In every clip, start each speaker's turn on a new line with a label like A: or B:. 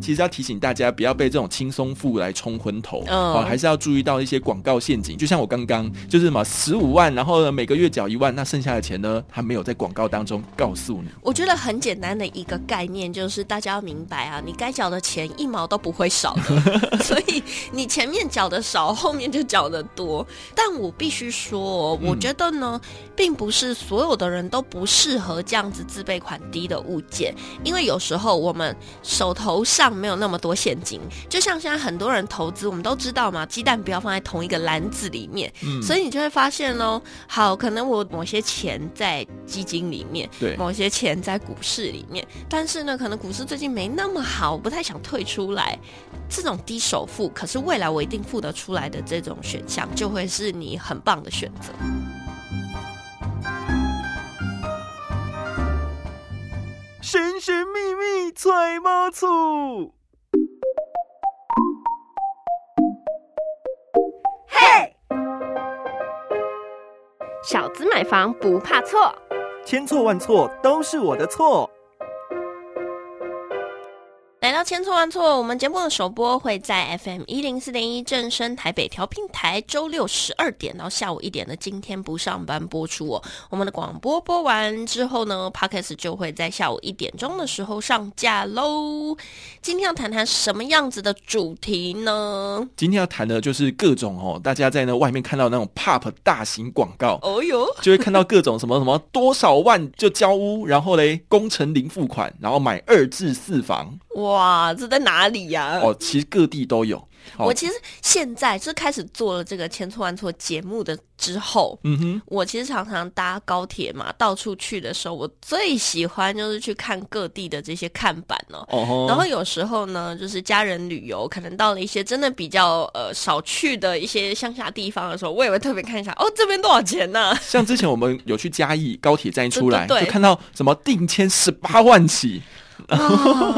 A: 其实要提醒大家，不要被这种轻松付来冲昏头，
B: 嗯
A: 哦，还是要注意到一些广告陷阱。就像我刚刚就是什么十五万，然后呢每个月缴一万，那剩下的钱呢，他没有在广告当中告诉你。
B: 我觉得很简单的一个概念就是大家要明白啊，你该缴的钱一毛都不会少的，所以你前面缴的少，后面就缴的多。但我必须说哦，我觉得呢，并不是所有的人都不适合这样子自备款低的物件，因为有时候我们手头上没有那么多现金，就像现在很多人投资，我们都知道嘛，鸡蛋不要放在同一个篮子里面，
A: 嗯
B: 所以你就会发现喽，好，可能我某些钱在基金里面，
A: 对
B: 某些钱在股市里面，但是呢，可能股市最近没那么好，我不太想退出来。这种低首付，可是未来我一定付得出来的这种选项，就会是你很棒的选择。
A: 神神秘秘揣猫醋。
B: 小资买房不怕错。
C: 千错万错都是我的错。
B: 来到千错万错，我们节目的首播会在 FM 一零四点一正声台北调频台，周六十二点到下午一点的今天不上班播出哦。我们的广播播完之后呢，Podcast 就会在下午一点钟的时候上架喽。今天要谈谈什么样子的主题呢？
A: 今天要谈的就是各种哦，大家在那外面看到那种 pop 大型广告，
B: 哦哟，
A: 就会看到各种什么什么多少万就交屋，然后嘞工程零付款，然后买二至四房
B: 哇，这在哪里呀、
A: 哦，其实各地都有。哦。
B: 我其实现在就开始做了这个千错万错节目的之后，
A: 嗯哼，
B: 我其实常常搭高铁嘛，到处去的时候，我最喜欢就是去看各地的这些看板哦。
A: 哦，
B: 然后有时候呢，就是家人旅游，可能到了一些真的比较呃少去的一些乡下地方的时候，我也会特别看一下，哦，这边多少钱呢、
A: 像之前我们有去嘉义高铁站一出来，
B: 对对对。
A: 就看到什么定签十八万起，
B: 哦，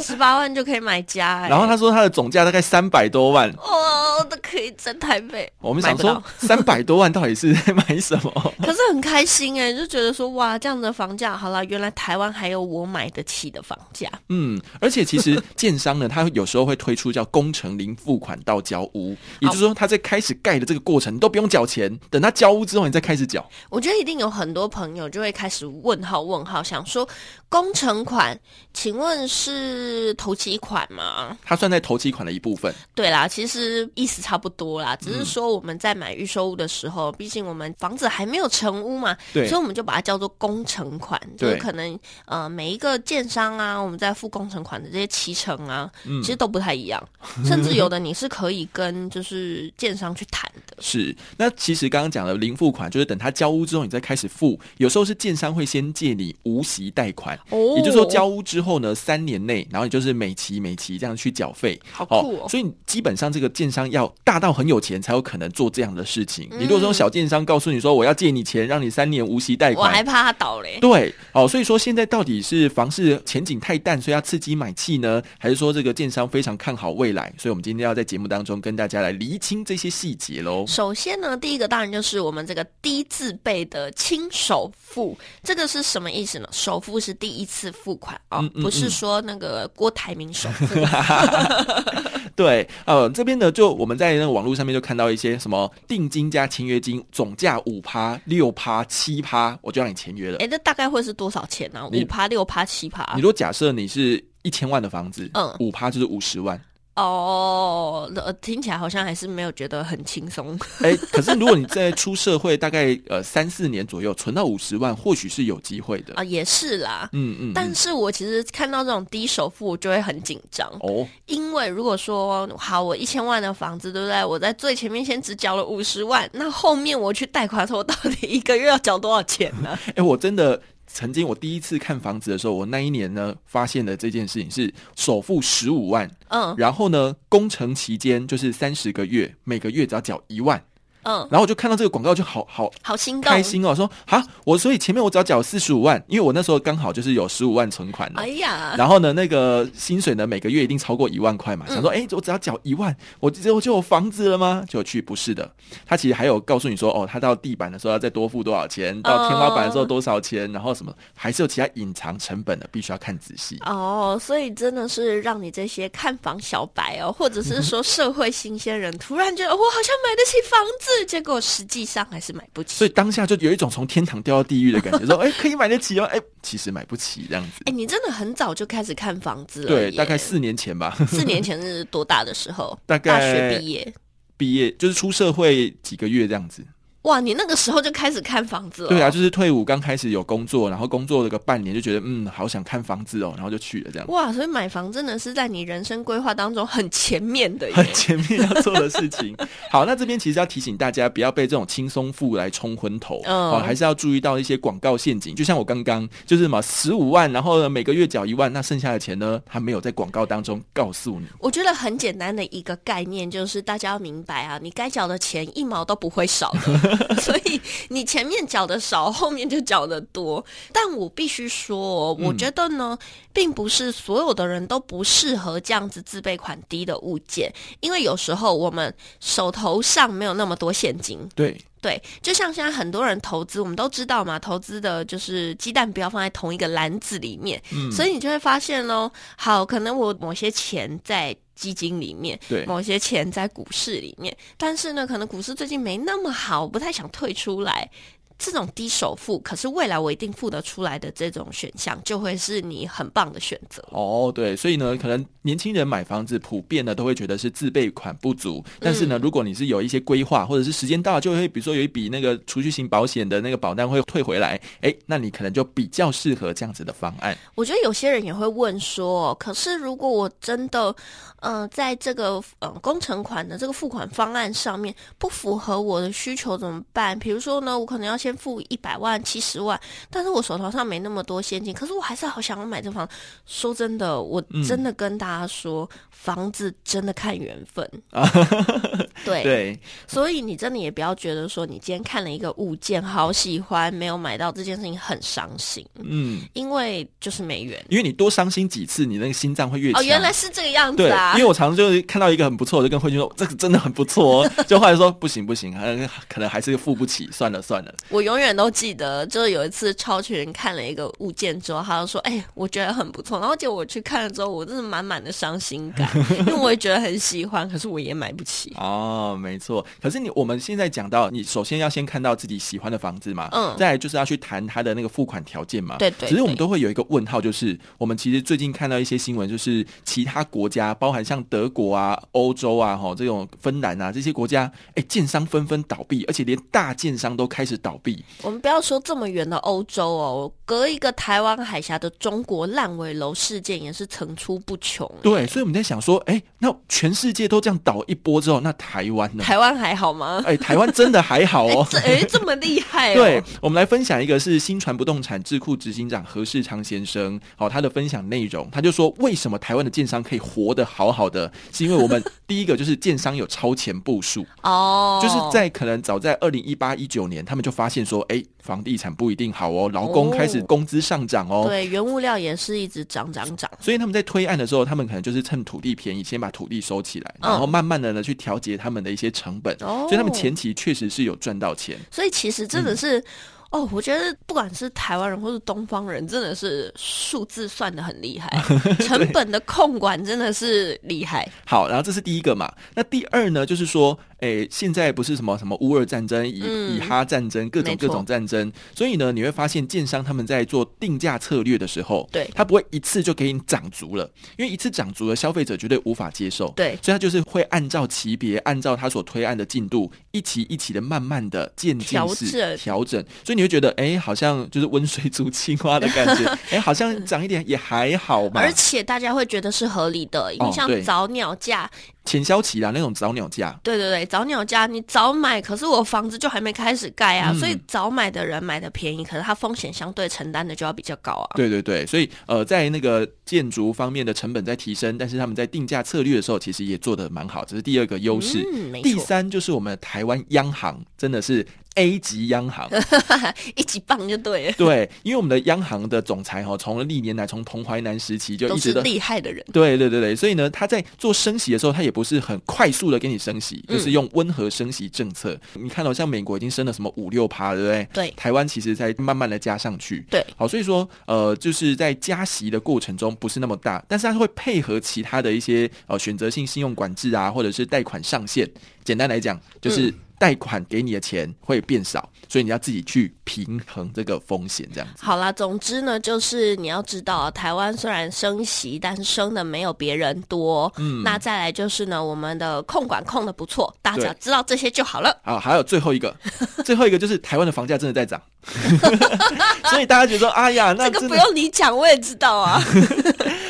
B: 十八万就可以买家、哎
A: 然后他说他的总价大概三百多万，
B: 哦，都可以在台北，
A: 我们想说三百多万到底是 在买什么？
B: 可是很开心哎，就觉得说哇，这样的房价好了，原来台湾还有我买得起的房价。
A: 嗯，而且其实建商呢，他有时候会推出叫工程零付款到交屋，也就是说他在开始盖的这个过程你都不用缴钱，等他交屋之后你再开始缴。
B: 我觉得一定有很多朋友就会开始问号问号，想说工程款，请问是头期款吗？
A: 它算在头期款的一部分。
B: 对啦，其实意思差不多啦，
A: 嗯
B: 只是说我们在买预售屋的时候，毕竟我们房子还没有成屋嘛，所以我们就把它叫做工程款，就是可能呃每一个建商啊，我们在付工程款的这些期程啊，
A: 嗯
B: 其实都不太一样，甚至有的你是可以跟就是建商去谈的。
A: 是，那其实刚刚讲的零付款，就是等他交屋之后，你再开始付。有时候是建商会先借你无息贷款，
B: 哦
A: 也就是说交屋之后呢，三年内，然后你就是每期每期这样去缴费。
B: 好酷哦
A: 所以你基本上这个建商要大到很有钱，才有可能做这样的事情。
B: 嗯
A: 你如果说小建商告诉你说我要借你钱，让你三年无息贷款，
B: 我还怕他倒嘞。
A: 对，哦，所以说现在到底是房市前景太淡，所以要刺激买气呢，还是说这个建商非常看好未来？所以我们今天要在节目当中跟大家来厘清这些细节喽。
B: 首先呢，第一个当然就是我们这个低自备的轻首付，这个是什么意思呢？首付是第一次付款啊、
A: 嗯嗯
B: 不是
A: 嗯
B: 说那个郭台铭首付。
A: 对，呃，这边呢，就我们在那个网络上面就看到一些什么定金加签约金总价五趴、六趴、七趴，我就让你签约了。
B: 哎，这大概会是多少钱呢、
A: 啊
B: 五趴、六趴、七趴
A: 你？如果假设你是一千万的房子，
B: 嗯
A: 五趴就是五十万。
B: 哦，呃听起来好像还是没有觉得很轻松。
A: 哎，可是如果你在出社会大概呃三四年左右，存到五十万，或许是有机会的。
B: 啊，也是啦。
A: 嗯嗯，
B: 但
A: 嗯
B: 是我其实看到这种低首付，我就会很紧张，
A: 哦，
B: 因为如果说好，我一千万的房子，对不对？我在最前面先只缴了五十万，那后面我去贷款的时候，我到底一个月要缴多少钱呢？
A: 哎，我真的曾经我第一次看房子的时候，我那一年呢发现的这件事情是首付十五万，
B: 嗯
A: 然后呢工程期间就是三十个月，每个月只要缴一万。
B: 嗯，
A: 然后我就看到这个广告就好好
B: 好心动，
A: 开心哦，说啊，我所以前面我只要缴四十五万，因为我那时候刚好就是有十五万存款的
B: 哎。呀，
A: 然后呢，那个薪水呢，每个月一定超过一万块嘛。
B: 嗯
A: 想说，哎、我只要缴一万，我之后就有房子了吗？就去不是的，他其实还有告诉你说，哦，他到地板的时候要再多付多少钱，到天花板的时候多少钱，然后什么，还是有其他隐藏成本的，必须要看仔细。
B: 哦，所以真的是让你这些看房小白哦，或者是说社会新鲜人，突然觉得我好像买得起房子，结果实际上还是买不起。
A: 所以当下就有一种从天堂掉到地狱的感觉，说，哎、可以买得起哦，哎、其实买不起这样子。
B: 哎，你真的很早就开始看房子了
A: 对，大概四年前吧，
B: 四年前是多大的时候？
A: 大概大
B: 学毕业。
A: 毕业就是出社会几个月这样子。
B: 哇，你那个时候就开始看房子了？
A: 对啊，就是退伍刚开始有工作，然后工作了个半年，就觉得嗯，好想看房子哦，然后就去了这样。
B: 哇，所以买房真的是在你人生规划当中很前面的耶。
A: 很前面要做的事情。好，那这边其实要提醒大家，不要被这种轻松富来冲昏头，
B: 嗯
A: 哦，还是要注意到一些广告陷阱。就像我刚刚就是嘛，十五万，然后呢每个月缴一万，那剩下的钱呢，他没有在广告当中告诉你。
B: 我觉得很简单的一个概念就是大家要明白啊，你该缴的钱一毛都不会少的，所以你前面缴的少，后面就缴的多。但我必须说哦，我觉得呢，并不是所有的人都不适合这样子自备款低的物件，因为有时候我们手头上没有那么多现金，
A: 对，
B: 对，就像现在很多人投资，我们都知道嘛，投资的就是鸡蛋不要放在同一个篮子里面，
A: 嗯。
B: 所以你就会发现喽，好，可能我某些钱在基金里面，
A: 对
B: 某些钱在股市里面，但是呢，可能股市最近没那么好，我不太想退出来。这种低首付，可是未来我一定付得出来的这种选项，就会是你很棒的选择。
A: 哦，对，所以呢，可能年轻人买房子普遍呢都会觉得是自备款不足，但是呢，如果你是有一些规划，或者是时间到了就会，比如说有一笔那个储蓄型保险的那个保单会退回来，哎，那你可能就比较适合这样子的方案。
B: 我觉得有些人也会问说，可是如果我真的，呃，在这个呃工程款的这个付款方案上面不符合我的需求怎么办？比如说呢，我可能要先付一百万、七十万，但是我手头上没那么多现金，可是我还是好想要买这房。说真的，我真的跟大家说，房子真的看缘分 对，
A: 对，
B: 所以你真的也不要觉得说，你今天看了一个物件好喜欢，没有买到这件事情很伤心，
A: 嗯，
B: 因为就是没缘。
A: 因为你多伤心几次，你那个心脏会越强。
B: 哦，原来是这个样子
A: 对，
B: 啊！
A: 因为我常常就是看到一个很不错，我就跟慧君说这个真的很不错哦，就后来说不行不行，可能可能还是付不起，算了算了。
B: 我永远都记得，就是有一次超群看了一个物件之后，他就说：“哎、我觉得很不错。”然后结果我去看了之后，我真的满满的伤心感，因为我也觉得很喜欢，可是我也买不起。
A: 哦，没错。可是你我们现在讲到，你首先要先看到自己喜欢的房子嘛，
B: 嗯
A: 再来就是要去谈它的那个付款条件嘛。
B: 对对
A: 只是我们都会有一个问号，就是我们其实最近看到一些新闻，就是其他国家，包含像德国啊、欧洲啊、哈这种芬兰啊这些国家，哎，建商纷纷倒闭，而且连大建商都开始倒闭。
B: 我们不要说这么远的欧洲哦，隔一个台湾海峡的中国，烂尾楼事件也是层出不穷。
A: 对，所以我们在想说，哎，那全世界都这样倒一波之后，那台湾呢？
B: 台湾还好吗？
A: 哎，台湾真的还好
B: 哎、
A: 哦。
B: 这哎、这么厉害哦！
A: 对，我们来分享一个是新传不动产智库执行长何世昌先生，哦，他的分享内容，他就说，为什么台湾的建商可以活得好好的，是因为我们第一个就是建商有超前部署，
B: 哦，
A: 就是在可能早在二零一八一九年，他们就发现说，哎，房地产不一定好哦，劳工开始工资上涨哦。
B: 对原物料也是一直涨涨涨。
A: 所以他们在推案的时候，他们可能就是趁土地便宜，先把土地收起来，
B: 嗯
A: 然后慢慢的呢去调节他们的一些成本，
B: 哦
A: 所以他们前期确实是有赚到钱。
B: 所以其实真的是，哦，我觉得不管是台湾人或是东方人，真的是数字算的很厉害，成本的控管真的是厉害。
A: 好，然后这是第一个嘛。那第二呢，就是说，诶，现在不是什么什么乌尔战争、以、
B: 嗯。
A: 以哈战争，各种各种战争，所以呢，你会发现建商他们在做定价策略的时候，
B: 对。
A: 他不会一次就给你涨足了，因为一次涨足了，消费者绝对无法接受。
B: 对。
A: 所以他就是会按照级别，按照他所推案的进度，一期一期的慢慢的渐进
B: 调
A: 式
B: 整。
A: 调整，所以你会觉得，哎，好像就是温水煮青蛙的感觉，哎，好像涨一点也还好嘛。
B: 而且大家会觉得是合理的，因为像早鸟价，
A: 前销期啦，那种早鸟价，
B: 对对对，早鸟价，你早买，可是我房子就还没开始盖啊，
A: 嗯
B: 所以早买的人买的便宜，可是他风险相对承担的就要比较高啊。
A: 对对对，所以呃，在那个建筑方面的成本在提升，但是他们在定价策略的时候，其实也做的蛮好，这是第二个优势。
B: 嗯，
A: 第，三就是我们台湾央行真的是 A 级央行，
B: 一级棒就对了，
A: 对，因为我们的央行的总裁哈，从历年来从彭淮南时期就一直都。
B: 厉害的人。
A: 对对对对，所以呢，他在做升息的时候，他也不是很快速的给你升息，
B: 嗯
A: 就是用温和升息政策。你看到、像美国已经升了什么五六趴，对不对？
B: 对
A: 台湾其实在慢慢的加上去。
B: 对，
A: 好，所以说呃，就是在加息的过程中不是那么大，但是它会配合其他的一些呃选择性信用管制啊，或者是贷款上限。简单来讲，就是贷款给你的钱会变少，所以你要自己去平衡这个风险，这样子。
B: 好啦，总之呢，就是你要知道，台湾虽然升息，但是升的没有别人多。
A: 嗯
B: 那再来就是呢，我们的控管控的不错，大家知道这些就好了。
A: 好，还有最后一个，最后一个就是台湾的房价真的在涨，所以大家觉得说，哎呀，那
B: 这个不，用你讲，我也知道啊。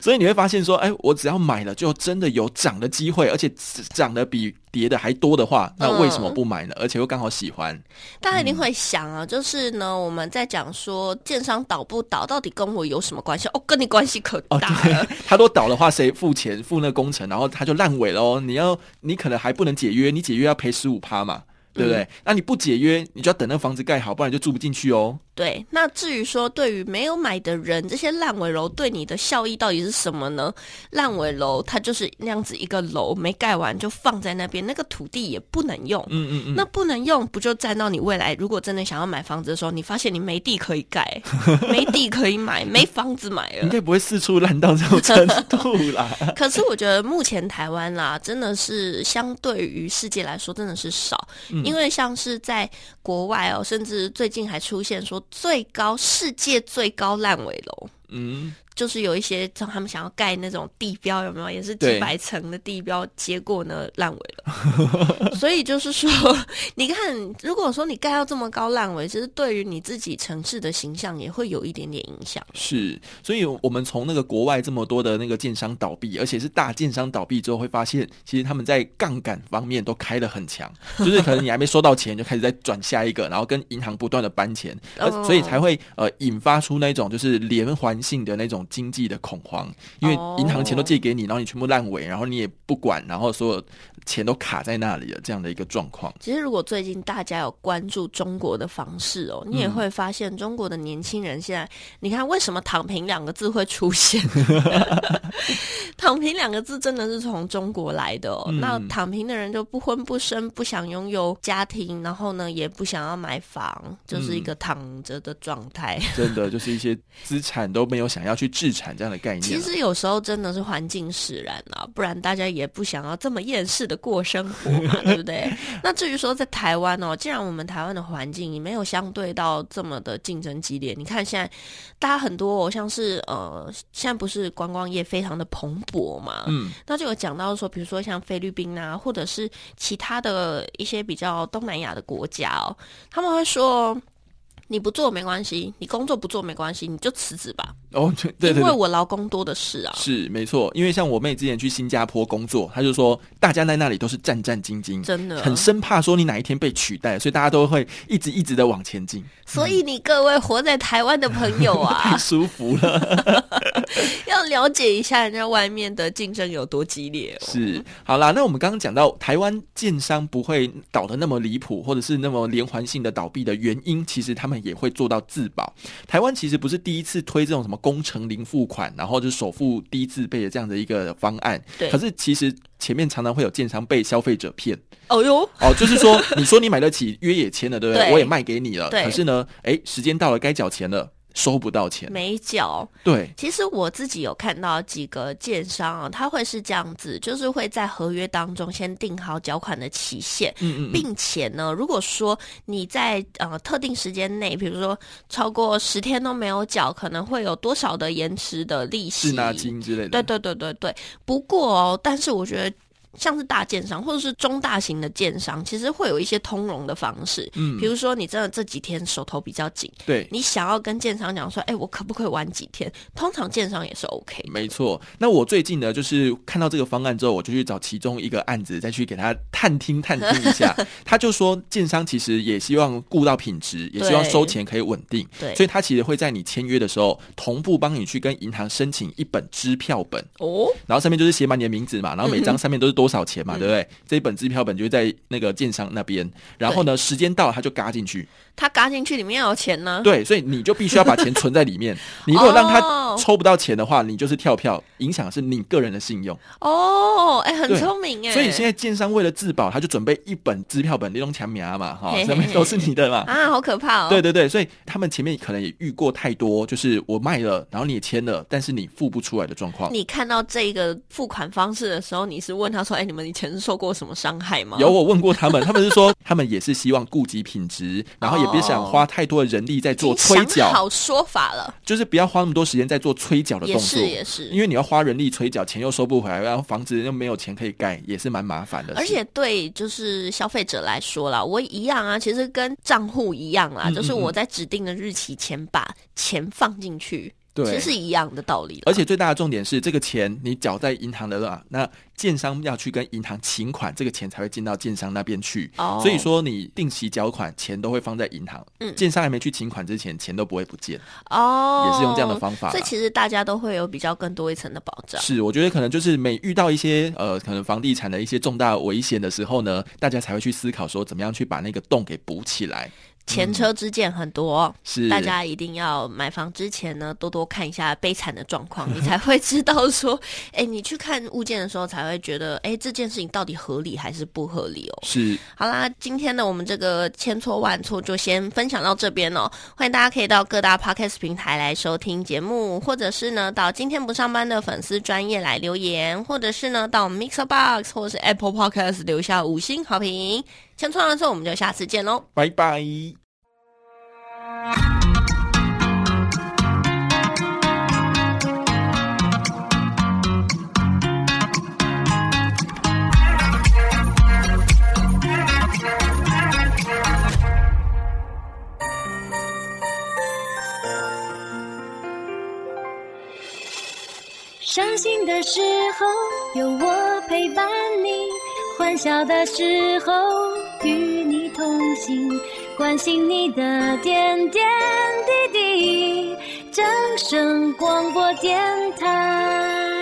A: 所以你会发现说，哎，我只要买了，就真的有涨的机会，而且涨得比跌的还多的话，那为什么不买呢？而且又刚好喜欢，
B: 大家一定会想啊，就是呢，我们在讲说建商倒不倒，到底跟我有什么关系？哦，跟你关系可
A: 哦，
B: 大了。
A: 对，他都倒的话，谁付钱付那工程，然后他就烂尾了哦。你要，你可能还不能解约，你解约要赔十五趴嘛，对不对？那你不解约，你就要等那个房子盖好，不然就住不进去哦。
B: 对，那至于说对于没有买的人，这些烂尾楼对你的效益到底是什么呢？烂尾楼它就是那样子一个楼没盖完就放在那边，那个土地也不能用。
A: 嗯嗯嗯，
B: 那不能用，不就占到你未来？如果真的想要买房子的时候，你发现你没地可以盖，没地可以买，没房子买了。
A: 应该不会四处烂到这种程度啦。
B: 可是我觉得目前台湾啦，真的是相对于世界来说，真的是少，
A: 嗯
B: 因为像是在国外哦，甚至最近还出现说最高世界最高烂尾楼。
A: 嗯，
B: 就是有一些像他们想要盖那种地标，有没有？也是几百层的地标，结果呢烂尾了。所以就是说，你看，如果说你盖到这么高烂尾，其实对于你自己城市的形象也会有一点点影响。
A: 是，所以我们从那个国外这么多的那个建商倒闭，而且是大建商倒闭之后，会发现其实他们在杠杆方面都开的很强，就是可能你还没收到钱，就开始在转下一个，然后跟银行不断的搬钱，所以才会呃引发出那种就是连环性的那种经济的恐慌，因为
B: 哦
A: 银行钱都借给你，然后你全部烂尾，然后你也不管，然后所有钱都卡在那里了，这样的一个状况。
B: 其实，如果最近大家有关注中国的房市哦，你也会发现中国的年轻人现在，你看为什么“躺平”两个字会出现？“ 躺平”两个字真的是从中国来的哦。
A: 嗯
B: 那躺平的人就不婚不生，不想拥有家庭，然后呢也不想要买房，就是一个躺着的状态。
A: 真的就是一些资产都没有想要去置产这样的概念。
B: 其实有时候真的是环境使然啊，不然大家也不想要这么厌世的过生活嘛，对不对？那至于说在台湾哦，既然我们台湾的环境也没有相对到这么的竞争激烈，你看现在大家很多、哦、像是呃，现在不是观光业非常的蓬勃嘛，
A: 嗯，
B: 那就有讲到说，比如说像菲律宾啊，或者是其他的一些比较东南亚的国家哦，他们会说。你不做没关系，你工作不做没关系，你就辞职吧，
A: 哦，对对对
B: 因为我劳工多的是啊。
A: 是没错，因为像我妹之前去新加坡工作，她就说大家在那里都是战战兢兢，
B: 真的
A: 很生怕说你哪一天被取代，所以大家都会一直一直的往前进，
B: 所以你各位活在台湾的朋友啊
A: 太
B: 啊，
A: 舒服了。
B: 要了解一下人家外面的竞争有多激烈哦。
A: 是，好啦，那我们刚刚讲到台湾建商不会倒的那么离谱，或者是那么连环性的倒闭的原因，其实他们也会做到自保。台湾其实不是第一次推这种什么工程零付款，然后就首付低自备的这样的一个方案，
B: 对。
A: 可是其实前面常常会有建商被消费者骗。
B: 哦哟，
A: 哦，就是说，你说你买得起，约也签了，对不对？
B: 对。
A: 我也卖给你了，
B: 对。
A: 可是呢，哎，时间到了，该缴钱了，收不到钱。
B: 没缴。
A: 对，
B: 其实我自己有看到几个建商啊，他会是这样子，就是会在合约当中先定好缴款的期限，
A: 嗯嗯嗯，
B: 并且呢，如果说你在呃特定时间内，比如说超过十天都没有缴，可能会有多少的延迟的利息？
A: 滞纳金之类的。
B: 对对对对对。不过哦，但是我觉得。像是大建商或者是中大型的建商，其实会有一些通融的方式。
A: 嗯
B: 比如说你真的这几天手头比较紧，
A: 对，
B: 你想要跟建商讲说，哎、我可不可以晚几天？通常建商也是 OK。
A: 没错。那我最近呢，就是看到这个方案之后，我就去找其中一个案子，再去给他探听探听一下。他就说，建商其实也希望顾到品质，也希望收钱可以稳定，
B: 对
A: 所以他其实会在你签约的时候，同步帮你去跟银行申请一本支票本。
B: 哦，
A: 然后上面就是写满你的名字嘛，然后每张 上面都是多少钱嘛，
B: 嗯。
A: 对不对？这一本支票本就在那个建商那边，然后呢，时间到了他就嘎进去，
B: 他嘎进去里面要有钱呢。
A: 对，所以你就必须要把钱存在里面。你如果让他
B: 哦
A: 抽不到钱的话，你就是跳票，影响是你个人的信用。
B: 哦，哎、很聪明哎。
A: 所以现在建商为了自保，他就准备一本支票本，那种强名嘛，哈都是你的嘛。
B: 啊，好可怕哦。
A: 对对对，所以他们前面可能也遇过太多，就是我卖了，然后你也签了，但是你付不出来的状况。
B: 你看到这个付款方式的时候，你是问他说：“哎、你们以前是受过什么伤害吗？”
A: 有我问过他们，他们是说他们也是希望顾及品质，然后也别想花太多的人力在做催缴，
B: 好说法了，
A: 就是不要花那么多时间在做催缴的动
B: 也
A: 作。
B: 是也是，
A: 因为你要花人力催缴，钱又收不回来，然后房子又没有钱可以盖，也是蛮麻烦的。
B: 而且对就是消费者来说啦，我一样啊，其实跟账户一样啦，
A: 嗯
B: 就是我
A: 嗯
B: 在指定的日期前把钱放进去，其
A: 对
B: 实是一样的道理
A: 而且最大的重点是，这个钱你缴在银行的了，那建商要去跟银行请款，这个钱才会进到建商那边去。
B: 哦
A: 所以说，你定期缴款，钱都会放在银行。
B: 嗯
A: 建商还没去请款之前，钱都不会不见，
B: 哦，
A: 也是用这样的方法啦。
B: 所以其实大家都会有比较更多一层的保障。
A: 是，我觉得可能就是每遇到一些呃，可能房地产的一些重大危险的时候呢，大家才会去思考说，怎么样去把那个洞给补起来。
B: 前车之鉴很多，
A: 是，
B: 大家一定要买房之前呢，多多看一下悲惨的状况，你才会知道说，哎，你去看物件的时候，才会觉得，哎，这件事情到底合理还是不合理哦。
A: 是
B: 好啦，今天呢，我们这个千错万错就先分享到这边哦。欢迎大家可以到各大 podcast 平台来收听节目，或者是呢到今天不上班的粉丝专业来留言，或者是呢到 Mixer Box 或者是 Apple Podcast 留下五星好评。千错万错，我们就下次见喽。
A: 拜拜。
D: 伤心的时候有我陪伴你，欢笑的时候与你同行，关心你的点点滴滴。掌声广播电台。